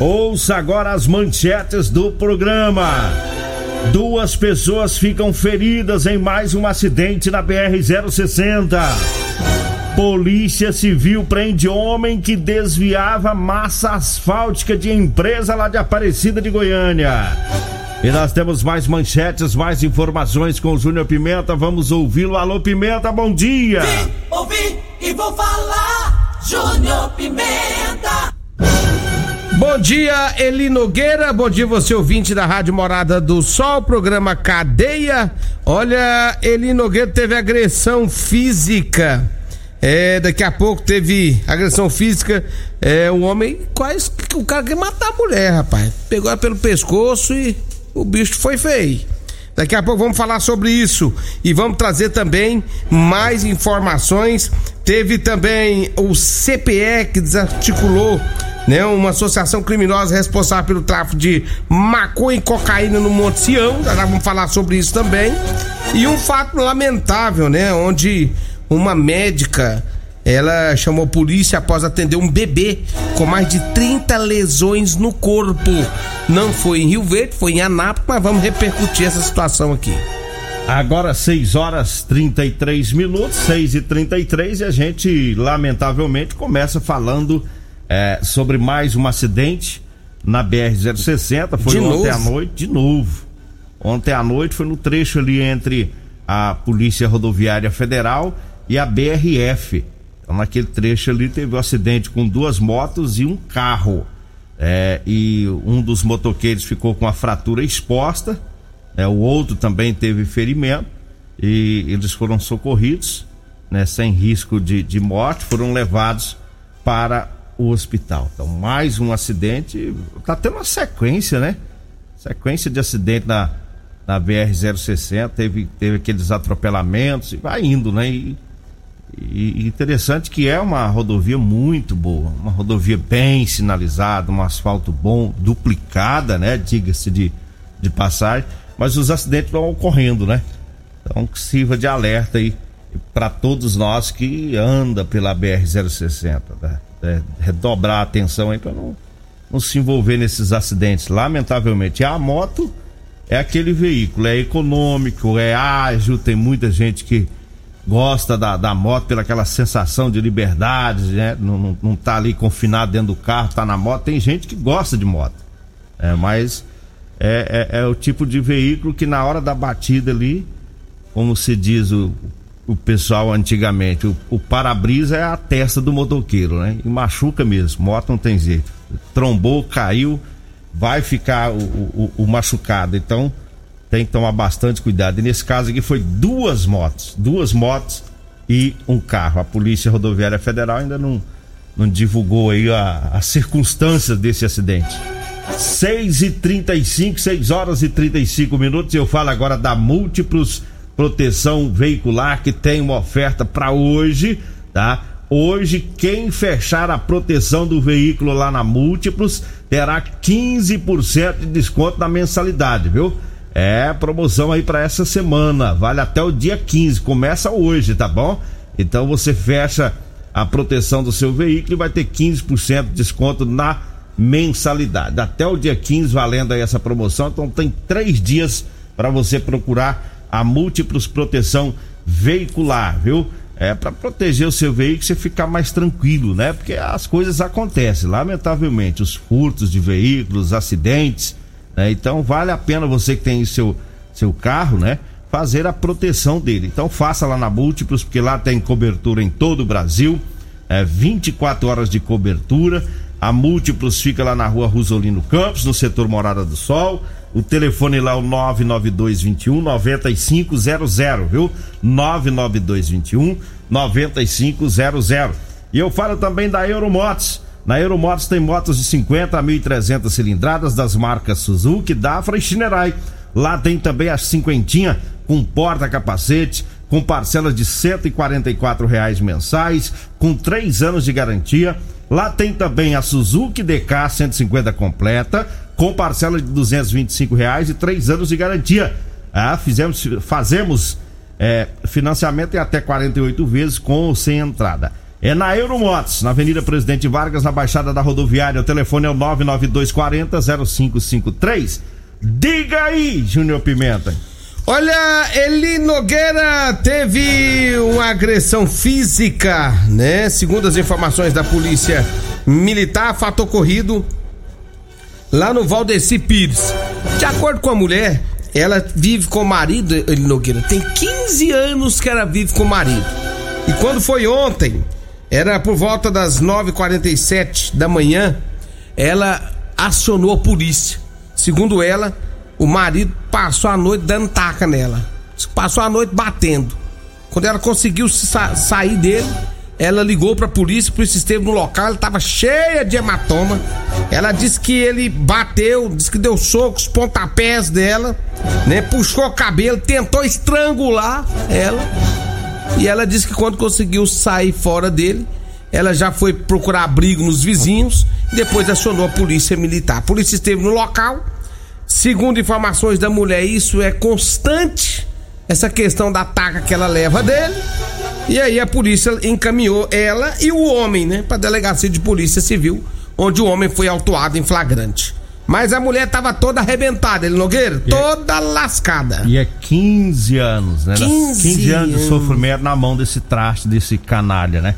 Ouça agora as manchetes do programa. Duas pessoas ficam feridas em mais um acidente na BR-060. Polícia Civil prende homem que desviava massa asfáltica de empresa lá de Aparecida de Goiânia. E nós temos mais manchetes, mais informações com o Júnior Pimenta. Vamos ouvi-lo. Alô, Pimenta, bom dia. Vim, ouvi e vou falar. Júnior Pimenta. Bom dia, Eli Nogueira. Bom dia, você ouvinte da Rádio Morada do Sol, programa Cadeia. Olha, Eli Nogueira teve agressão física. É, daqui a pouco teve agressão física. É, um homem quase. O cara quer matar a mulher, rapaz. Pegou ela pelo pescoço e o bicho foi feio. Daqui a pouco vamos falar sobre isso e vamos trazer também mais informações. Teve também o CPE que desarticulou né, uma associação criminosa responsável pelo tráfico de maconha e cocaína no Monte Sião. Já vamos falar sobre isso também. E um fato lamentável, né, onde uma médica ela chamou a polícia após atender um bebê com mais de 30 lesões no corpo. Não foi em Rio Verde, foi em Anápolis, mas vamos repercutir essa situação aqui. Agora 6 horas 33 minutos, 6 e 33 e a gente, lamentavelmente, começa falando é, sobre mais um acidente na BR-060. Foi de ontem novo? à noite, de novo. Ontem à noite foi no trecho ali entre a Polícia Rodoviária Federal e a BRF. Então, naquele trecho ali teve um acidente com duas motos e um carro. É, e um dos motoqueiros ficou com a fratura exposta, é, o outro também teve ferimento e eles foram socorridos, né, sem risco de, de morte, foram levados para o hospital. Então, mais um acidente. Tá tendo uma sequência, né? Sequência de acidente na, na BR-060. Teve, teve aqueles atropelamentos e vai indo, né? E, e, interessante que é uma rodovia muito boa, uma rodovia bem sinalizada, um asfalto bom, duplicada, né? Diga-se de, de passagem, mas os acidentes vão ocorrendo, né? Então que sirva de alerta aí para todos nós que anda pela BR-060, né? É, redobrar a atenção aí para não, não se envolver nesses acidentes. Lamentavelmente, a moto é aquele veículo, é econômico, é ágil, tem muita gente que gosta da, da moto pela aquela sensação de liberdade, né? Não, não, não tá ali confinado dentro do carro, tá na moto. Tem gente que gosta de moto, é, mas é, é, é o tipo de veículo que na hora da batida ali, como se diz o o pessoal antigamente. O, o para-brisa é a testa do motoqueiro, né? E machuca mesmo, moto não tem jeito. Trombou, caiu, vai ficar o, o, o, machucado. Então tem que tomar bastante cuidado. E nesse caso aqui foi duas motos, duas motos e um carro. A Polícia Rodoviária Federal ainda não, não divulgou aí a, as circunstâncias desse acidente. 6 e 35 6 horas e 35 minutos. Eu falo agora da Múltiplos proteção veicular que tem uma oferta para hoje, tá? Hoje, quem fechar a proteção do veículo lá na Múltiplos terá 15% de desconto na mensalidade, viu? É promoção aí para essa semana, vale até o dia 15, começa hoje, tá bom? Então você fecha a proteção do seu veículo e vai ter 15% de desconto na mensalidade. Até o dia 15 valendo aí essa promoção, então tem três dias para você procurar a Múltiplos Proteção Veicular, viu? É para proteger o seu veículo você ficar mais tranquilo, né? Porque as coisas acontecem, lamentavelmente, os furtos de veículos, acidentes, né? Então vale a pena você que tem seu seu carro, né? Fazer a proteção dele. Então faça lá na Múltiplos, porque lá tem cobertura em todo o Brasil, é 24 horas de cobertura. A Múltiplos fica lá na rua Rosolino Campos, no setor Morada do Sol. O telefone lá é o 99221 9500, viu? 99221 9500. E eu falo também da Euromotos. Na Euromotos tem motos de 50 a 1.300 cilindradas das marcas Suzuki, Dafra e Shinerai. Lá tem também a cinquentinha com porta-capacete, com parcelas de R$ reais mensais, com três anos de garantia. Lá tem também a Suzuki DK 150 completa, com parcela de R$ reais e três anos de garantia. Ah, fizemos, fazemos é, financiamento em até 48 vezes com ou sem entrada. É na Euromotos, na Avenida Presidente Vargas, na Baixada da Rodoviária. O telefone é o 99240 0553. Diga aí, Júnior Pimenta. Olha, Eli Nogueira teve uma agressão física, né? Segundo as informações da polícia militar, fato ocorrido lá no Valdeci Pires. De acordo com a mulher, ela vive com o marido, Eli Nogueira. Tem 15 anos que ela vive com o marido. E quando foi ontem, era por volta das 9h47 da manhã, ela acionou a polícia. Segundo ela, o marido passou a noite dando taca nela. Passou a noite batendo. Quando ela conseguiu sa sair dele, ela ligou pra polícia, a polícia esteve no local, ela tava cheia de hematoma. Ela disse que ele bateu, disse que deu socos, pontapés dela, né? Puxou o cabelo, tentou estrangular ela. E ela disse que quando conseguiu sair fora dele, ela já foi procurar abrigo nos vizinhos e depois acionou a polícia militar. A polícia esteve no local Segundo informações da mulher, isso é constante, essa questão da taca que ela leva dele. E aí a polícia encaminhou ela e o homem, né, pra delegacia de polícia civil, onde o homem foi autuado em flagrante. Mas a mulher tava toda arrebentada, ele Nogueira, e é- toda é, lascada. E é 15 anos, né? 15, 15 anos de sofrimento na mão desse traste, desse canalha, né?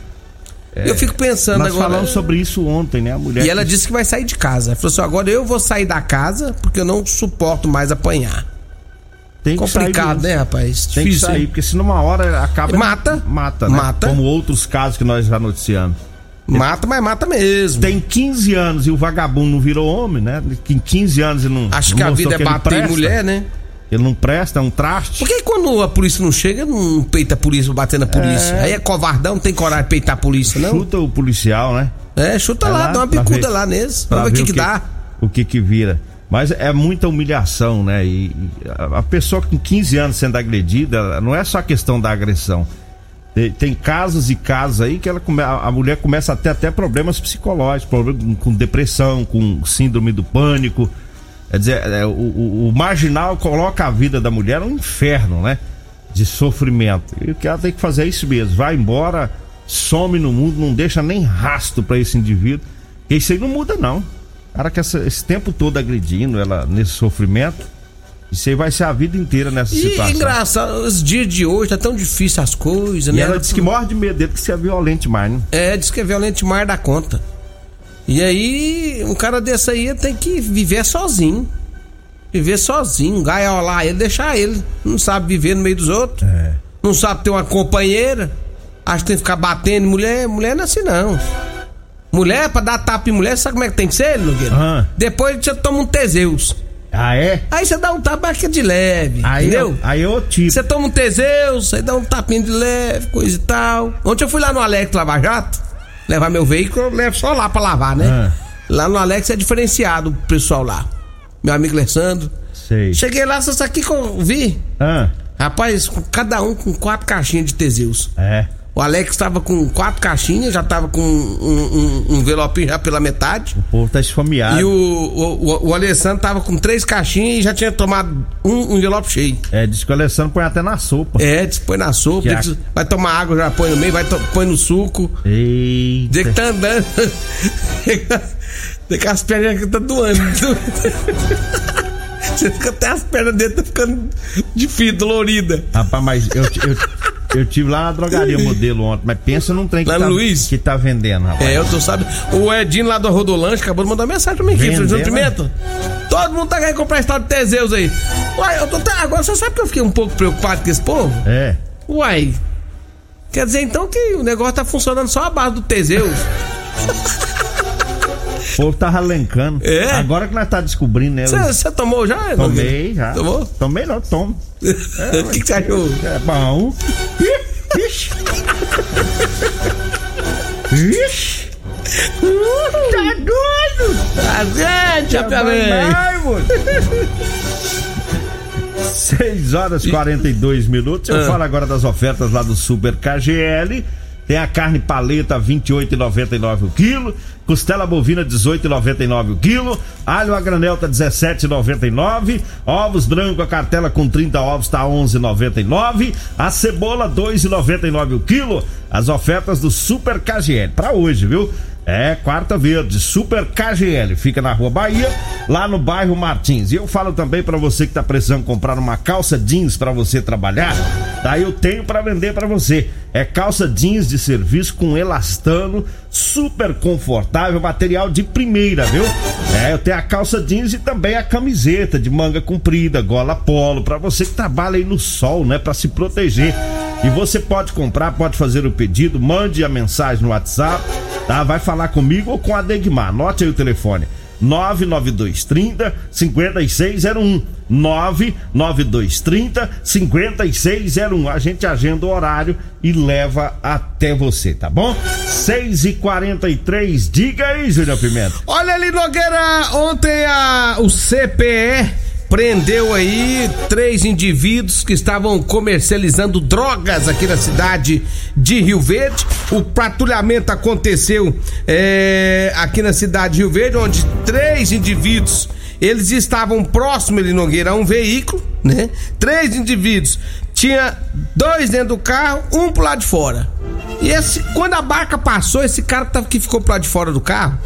É, eu fico pensando nós agora. Nós falamos sobre isso ontem, né? A mulher. E ela disse que vai sair de casa. Ela falou assim: agora eu vou sair da casa porque eu não suporto mais apanhar. Tem que Complicado, sair né, rapaz? Tem Difícil, que sair, hein? porque se numa hora acaba. Mata. Mata, né? Mata. Como outros casos que nós já noticiamos. Mata, mas mata mesmo. Tem 15 anos e o vagabundo não virou homem, né? Em 15 anos ele não. Acho não que a vida é bater em mulher, né? Ele não presta, é um traste. Por que quando a polícia não chega, não peita a polícia, bater na polícia? É... Aí é covardão, não tem coragem de peitar a polícia, não? Chuta o policial, né? É, chuta é lá, lá, dá uma bicuda ver, lá neles. Vamos ver o que, que, que dá. O que que vira. Mas é muita humilhação, né? E a pessoa com 15 anos sendo agredida, não é só a questão da agressão. Tem, casos e casos aí que ela a mulher começa a ter até problemas psicológicos, problemas com depressão, com síndrome do pânico. Quer dizer, é, o, o, o, marginal coloca a vida da mulher no inferno, né? De sofrimento. E o que ela tem que fazer é isso mesmo. Vai embora, some no mundo, não deixa nem rastro para esse indivíduo. Isso aí não muda, não. Cara, que essa, esse tempo todo agredindo ela nesse sofrimento, isso aí vai ser a vida inteira nessa e situação. engraçado, os dias de hoje tá tão difícil as coisas, e né? Ela disse que morre de medo dele que você é violento demais, né? É, diz que é violento demais da conta. E aí, um cara desse aí tem que viver sozinho. Viver sozinho, gaiolar ele, deixar ele. Não sabe viver no meio dos outros. É. Não sabe ter uma companheira. Acho que tem que ficar batendo. Mulher, mulher não é assim, não. Mulher, pra dar tapa em mulher, sabe como é que tem que ser, Nogueira? Ah. Depois você toma um Teseus. Ah, é? Aí você dá um é de leve. Aí entendeu? Eu, aí eu tipo. Você toma um Teseus, aí dá um tapinho de leve, coisa e tal. Ontem eu fui lá no Alex Lava Jato levar meu veículo, eu levo só lá pra lavar, né? Ah. Lá no Alex é diferenciado o pessoal lá. Meu amigo Alessandro. Sei. Cheguei lá, só aqui que eu vi. Ah. Rapaz, cada um com quatro caixinhas de Teseus. É. O Alex estava com quatro caixinhas, já estava com um, um, um envelope já pela metade. O povo tá esfomeado. E o, o, o, Alessandro tava com três caixinhas e já tinha tomado um, um envelope cheio. É, diz que o Alessandro põe até na sopa. É, diz que põe na sopa. Que a... Vai tomar água, já põe no meio, vai põe no suco. Eita. Diz que tá andando. Tem que as pernas que tá doando. Você fica até as pernas dele tá ficando de fio, dolorida. Rapaz, mas eu, eu, eu tive lá na drogaria modelo ontem, mas pensa num trem que, Lá tá, Luiz? que tá vendendo, rapaz. É, eu tô sabendo. O Edinho lá do Rodolanche acabou de mandar mensagem pra mim aqui, Vendendo? João Pimenta. Todo mundo tá querendo comprar esse tal de Teseus aí. Uai, eu tô até- agora você sabe que eu fiquei um pouco preocupado com esse povo? É. Uai. Quer dizer então que o negócio tá funcionando só a base do Teseus. O povo tava lencando. É? Agora que nós tá descobrindo, né? Você tomou já? Tomei já. Tomou? Tomei não, tomo. O que, que você achou? É bom. Ixi. Ixi. Tá doido? Vai, moço. 6 horas e 42 minutos. Eu Ah. falo agora das ofertas lá do Super KGL. Tem a carne paleta 28,99 o quilo, costela bovina 18,99 o quilo, alho a granel tá 17,99, ovos branco a cartela com 30 ovos tá 11,99, a cebola 2,99 o quilo. As ofertas do Super KGL para hoje, viu? É, quarta verde, Super KGL, fica na Rua Bahia, lá no bairro Martins. E eu falo também pra você que tá precisando comprar uma calça jeans pra você trabalhar, daí eu tenho pra vender pra você. É calça jeans de serviço com elastano, super confortável, material de primeira, viu? É, eu tenho a calça jeans e também a camiseta de manga comprida, gola polo, pra você que trabalha aí no sol, né, Pra se proteger. E você pode comprar, pode fazer o pedido, mande a mensagem no WhatsApp, tá? Vai falar comigo ou com a Degmar. Anote aí o telefone. 99230 5601 99230 5601 A gente agenda o horário e leva até você, tá bom? 6 e 43 diga aí, Júnior Pimenta. Olha ali, Nogueira, ontem a, o CPE prendeu aí três indivíduos que estavam comercializando drogas aqui na cidade de Rio Verde. O patrulhamento aconteceu é, aqui na cidade de Rio Verde, onde três indivíduos eles estavam próximos, ele Nogueira, a um veículo, né? Três indivíduos. Tinha dois dentro do carro, um pro lado de fora. E esse, quando a barca passou, esse cara que ficou pro lado de fora do carro,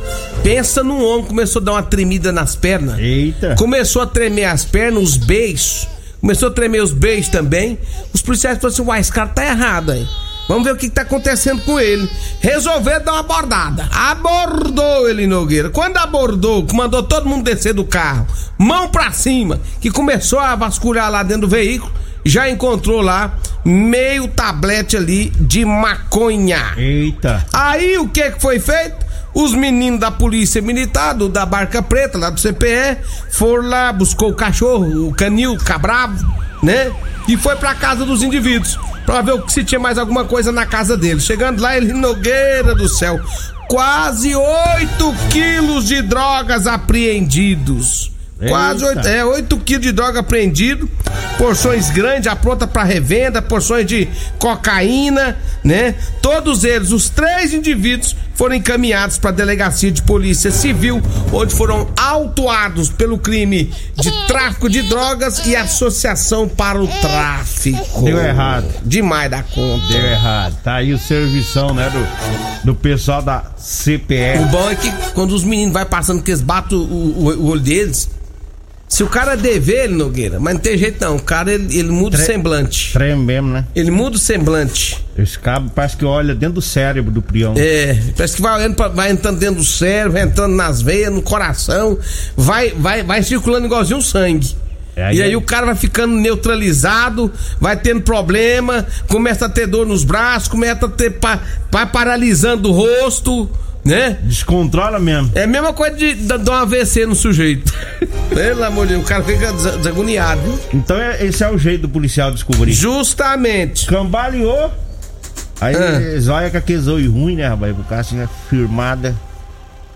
pensa num homem, começou a dar uma tremida nas pernas. Eita. Começou a tremer as pernas, os beijos. Começou a tremer os beijos também. Os policiais falaram assim: uai, esse cara tá errado aí. Vamos ver o que, que tá acontecendo com ele. Resolveu dar uma abordada. Abordou ele, Nogueira. Quando abordou, mandou todo mundo descer do carro, mão pra cima, que começou a vasculhar lá dentro do veículo, já encontrou lá meio tablete ali de maconha. Eita. Aí o que que foi feito? Os meninos da polícia militar, do, da Barca Preta, lá do CPE, foram lá, buscou o cachorro, o canil, o cabravo, né? E foi pra casa dos indivíduos, pra ver se tinha mais alguma coisa na casa deles. Chegando lá, ele, Nogueira do céu, quase 8 quilos de drogas apreendidos. Quase Eita. 8, é, 8 quilos de droga apreendido, porções grandes, já pronta para revenda, porções de cocaína, né? Todos eles, os três indivíduos, foram encaminhados para a delegacia de polícia civil, onde foram autuados pelo crime de tráfico de drogas e associação para o tráfico. Deu errado. Demais da conta. Deu errado. Tá aí o servição, né, do, do pessoal da CPE. O bom é que quando os meninos vai passando que eles batem o, o- o olho deles, se o cara dever ele, Nogueira, mas não tem jeito não, o cara ele, ele muda o Tre- semblante. Trem mesmo, né? Ele muda o semblante. Esse cabo parece que olha dentro do cérebro do prião. É, parece que vai, olhando pra- vai entrando dentro do cérebro, vai entrando nas veias, no coração, vai, vai, vai circulando igualzinho o sangue. É, aí e aí é- o cara vai ficando neutralizado, vai tendo problema, começa a ter dor nos braços, começa a ter. Pa, vai paralisando o rosto, né? Descontrola mesmo. É a mesma coisa de dar um AVC no sujeito. Pelo amor de Deus, o cara fica des- desagoniado. viu? Então é- esse é o jeito do policial descobrir. Justamente. Cambaleou. Aí Ah. zóia com aquele zóio ruim, né, rapaz? O cara assim, né, firmada.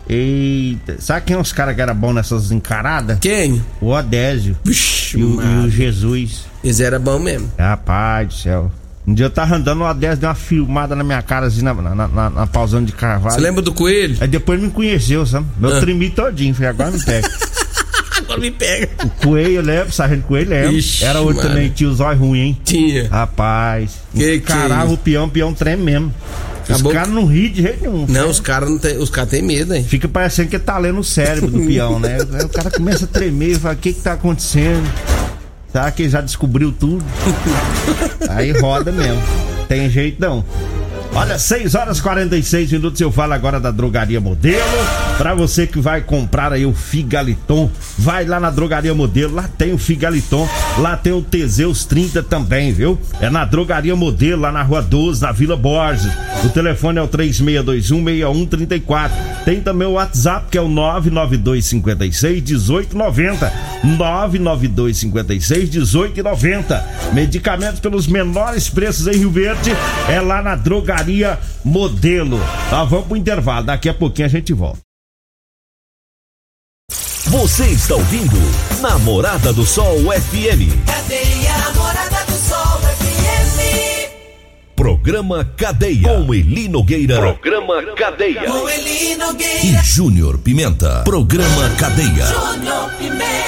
Eita. Sabe quem é os caras que era bom nessas encaradas? Quem? O Odésio. Vixe, E o, e o Jesus. Esse era bom mesmo. Rapaz do céu. Um dia eu tava andando, o Odésio deu uma filmada na minha cara, assim, na, na, na, na pausando de carvalho. Você lembra do coelho? Aí depois me conheceu, sabe? Eu Ah. tremi todinho, falei, agora me pega. Agora me pega. O coelho, eu lembro, sargento coelho, lembro. Ixi, Era outro mano. também, tio zóio ruim, hein? Tinha. Rapaz. Que que é o peão, o peão treme mesmo. Acabou- Os caras não riem de jeito nenhum. Não, os caras não tem, os caras têm medo, hein? Fica parecendo que tá lendo o cérebro do peão, né? O cara começa a tremer fala, o que que tá acontecendo? Será que ele já descobriu tudo? Aí roda mesmo. Tem jeito não. Olha, 6 horas e 46 minutos. Eu falo agora da Drogaria Modelo. Pra você que vai comprar aí o Figaliton, vai lá na Drogaria Modelo. Lá tem o Figaliton. Lá tem o Teseus 30 também, viu? É na Drogaria Modelo, lá na Rua 12, na Vila Borges. O telefone é o 36216134. Tem também o WhatsApp que é o 99256 1890. 99256 1890. Medicamentos pelos menores preços em Rio Verde é lá na Drogaria Modelo. Tá, vamos pro intervalo. Daqui a pouquinho a gente volta. Você está ouvindo Namorada do Sol FM. Cadeia Namorada do Sol FM. Programa Cadeia. Com Eli Nogueira. Programa Cadeia. Com Eli E Nogueira. Júnior Pimenta. Programa Cadeia. Júnior Pimenta.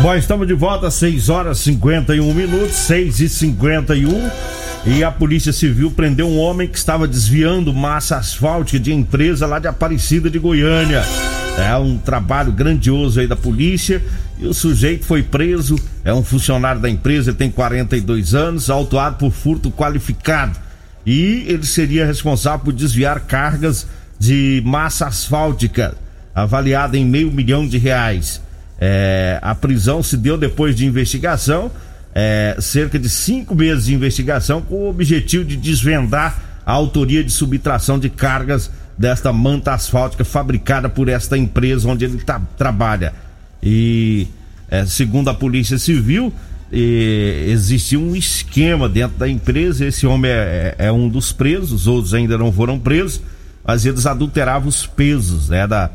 Bom, estamos de volta, 6 horas e 51 minutos, 6 e 51 E a Polícia Civil prendeu um homem que estava desviando massa asfáltica de empresa lá de Aparecida de Goiânia. É um trabalho grandioso aí da polícia. E o sujeito foi preso, é um funcionário da empresa, tem 42 anos, autuado por furto qualificado. E ele seria responsável por desviar cargas de massa asfáltica, avaliada em meio milhão de reais. É, a prisão se deu depois de investigação, é, cerca de cinco meses de investigação, com o objetivo de desvendar a autoria de subtração de cargas desta manta asfáltica fabricada por esta empresa onde ele tá- trabalha. E é, segundo a Polícia Civil, e, existia um esquema dentro da empresa. Esse homem é, é- é um dos presos, os outros ainda não foram presos, mas eles adulteravam os pesos né, da,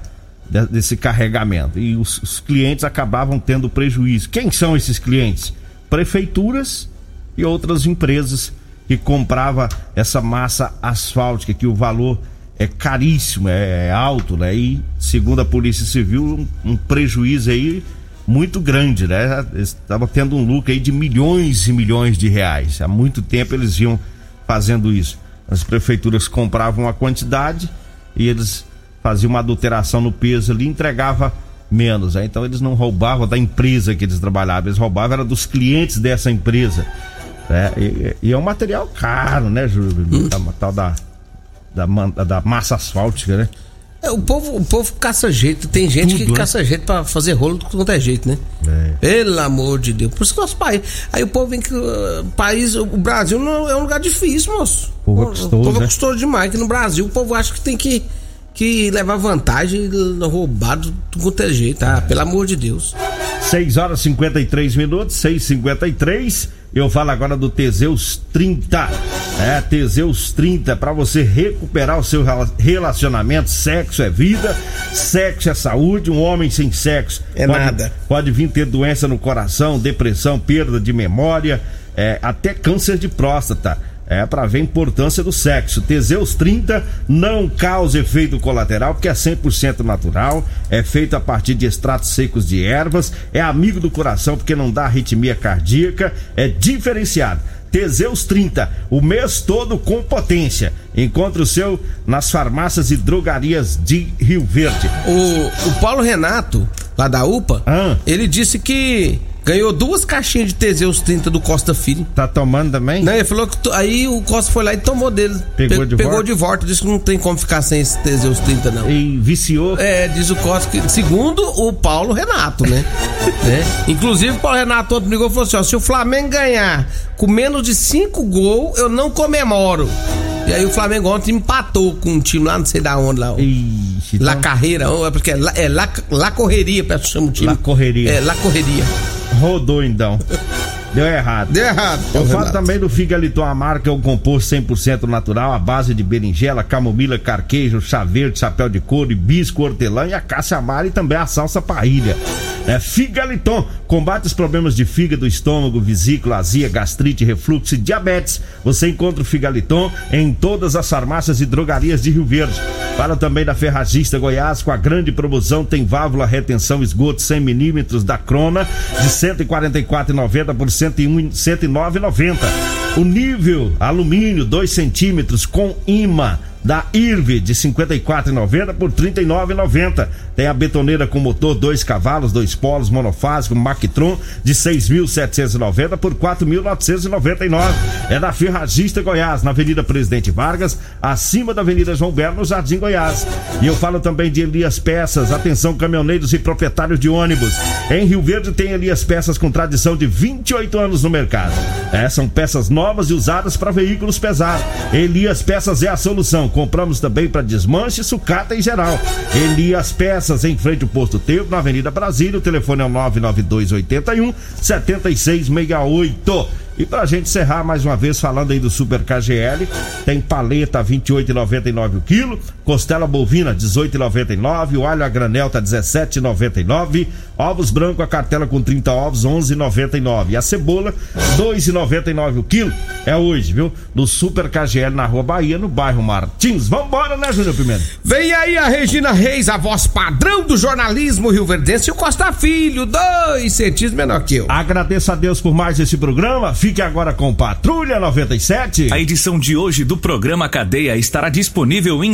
desse carregamento. E os, os clientes acabavam tendo prejuízo. Quem são esses clientes? Prefeituras e outras empresas que comprava essa massa asfáltica, que o valor é caríssimo, é, é alto, né? E segundo a Polícia Civil, um, um prejuízo aí muito grande, né? Estava tendo um lucro aí de milhões e milhões de reais. Há muito tempo eles vinham fazendo isso. As prefeituras compravam a quantidade e eles faziam uma adulteração no peso ali e entregava menos. né? Então eles não roubavam da empresa que eles trabalhavam, eles roubavam era dos clientes dessa empresa. né? E, e é um material caro, né, Júlio? Da, tal da, da, da massa asfáltica, né? É, o, povo, o povo caça jeito. Tem gente Tudo, que né? caça jeito pra fazer rolo de quanto é jeito, né? É. Pelo amor de Deus. Por isso que nosso país. Aí o povo vem que. uh, país, o Brasil não é um lugar difícil, moço. O povo é custoso, O povo né? é custoso demais. Que no Brasil o povo acha que tem que, que levar vantagem roubar de tudo quanto é jeito. Ah, pelo amor de Deus. 6 horas e 53 minutos, 6 53 Eu falo agora do Teseus 30. É, Teseus 30 para você recuperar o seu rela- relacionamento. Sexo é vida, sexo é saúde. Um homem sem sexo É pode, nada. pode vir ter doença no coração, depressão, perda de memória, é, até câncer de próstata. É para ver a importância do sexo. Teseus 30 não causa efeito colateral porque é 100% natural, é feito a partir de extratos secos de ervas, é amigo do coração porque não dá arritmia cardíaca, é diferenciado. Teseus 30, o mês todo com potência. Encontre o seu nas farmácias e drogarias de Rio Verde. O, o Paulo Renato, lá da UPA, Ah. ele disse que ganhou duas caixinhas de Teseus 30 do Costa Filho. Tá tomando também? Não, ele falou que aí o Costa foi lá e tomou dele. Pegou Pe- de pegou volta? de volta. Disse que não tem como ficar sem esse Teseus 30, não. E viciou. É, diz o Costa que, segundo o Paulo Renato, né? né? Inclusive, o Paulo Renato ontem ligou e falou assim: ó, se o Flamengo ganhar com menos de 5 gols, eu não comemoro. E aí o Flamengo ontem empatou com um time lá, não sei da onde lá. Ixi, La então- Carreira, é porque é La, é La, La Correria, peço chama o time. La Correria. É, La Correria. Rodou então. Deu errado. Deu errado. Eu falo também do Figaliton Amar, que é um composto 100% natural, à base de berinjela, camomila, carquejo, chá verde, chapéu de couro, hibisco, hortelã e a caça amara e também a salsa parrilha. É Figaliton, combate os problemas de fígado, estômago, vesícula, azia, gastrite, refluxo e diabetes. Você encontra o Figaliton em todas as farmácias e drogarias de Rio Verde. Fala também da Ferragista Goiás, com a grande promoção, tem válvula retenção esgoto 100 milímetros da Crona, de R$ 144,90 por R$ 101 109,90. O nível alumínio 2 centímetros com imã da IRV de 54,90 por 39,90. Tem a betoneira com motor 2 cavalos, dois polos, monofásico, Mactron de 6.790 por 4.999. É da Ferragista Goiás, na Avenida Presidente Vargas, acima da Avenida João Belo, no Jardim Goiás. E eu falo também de Elias Peças. Atenção, caminhoneiros e proprietários de ônibus. Em Rio Verde tem Elias Peças com tradição de 28 anos no mercado. É, são peças novas e usadas para veículos pesados. Elias Peças é a solução compramos também para desmanche, sucata em geral. Elias Peças, em frente ao Posto Tempo, na Avenida Brasília. O telefone é o 99281 7668. E pra gente encerrar mais uma vez falando aí do Super KGL, tem paleta 28,99 o quilo, costela bovina 18,99, o alho a granel tá 17,99, ovos branco a cartela com 30 ovos 11,99 e a cebola 2,99 o quilo. É hoje, viu? No Super KGL na Rua Bahia, no bairro Martins. Vambora, né, Júnior Pimenta? Vem aí a Regina Reis, a voz padrão do jornalismo rio-verdense e o Costa Filho, dois centímetros menor que eu. Agradeço a Deus por mais esse programa. Fique agora com Patrulha 97. A edição de hoje do programa Cadeia estará disponível em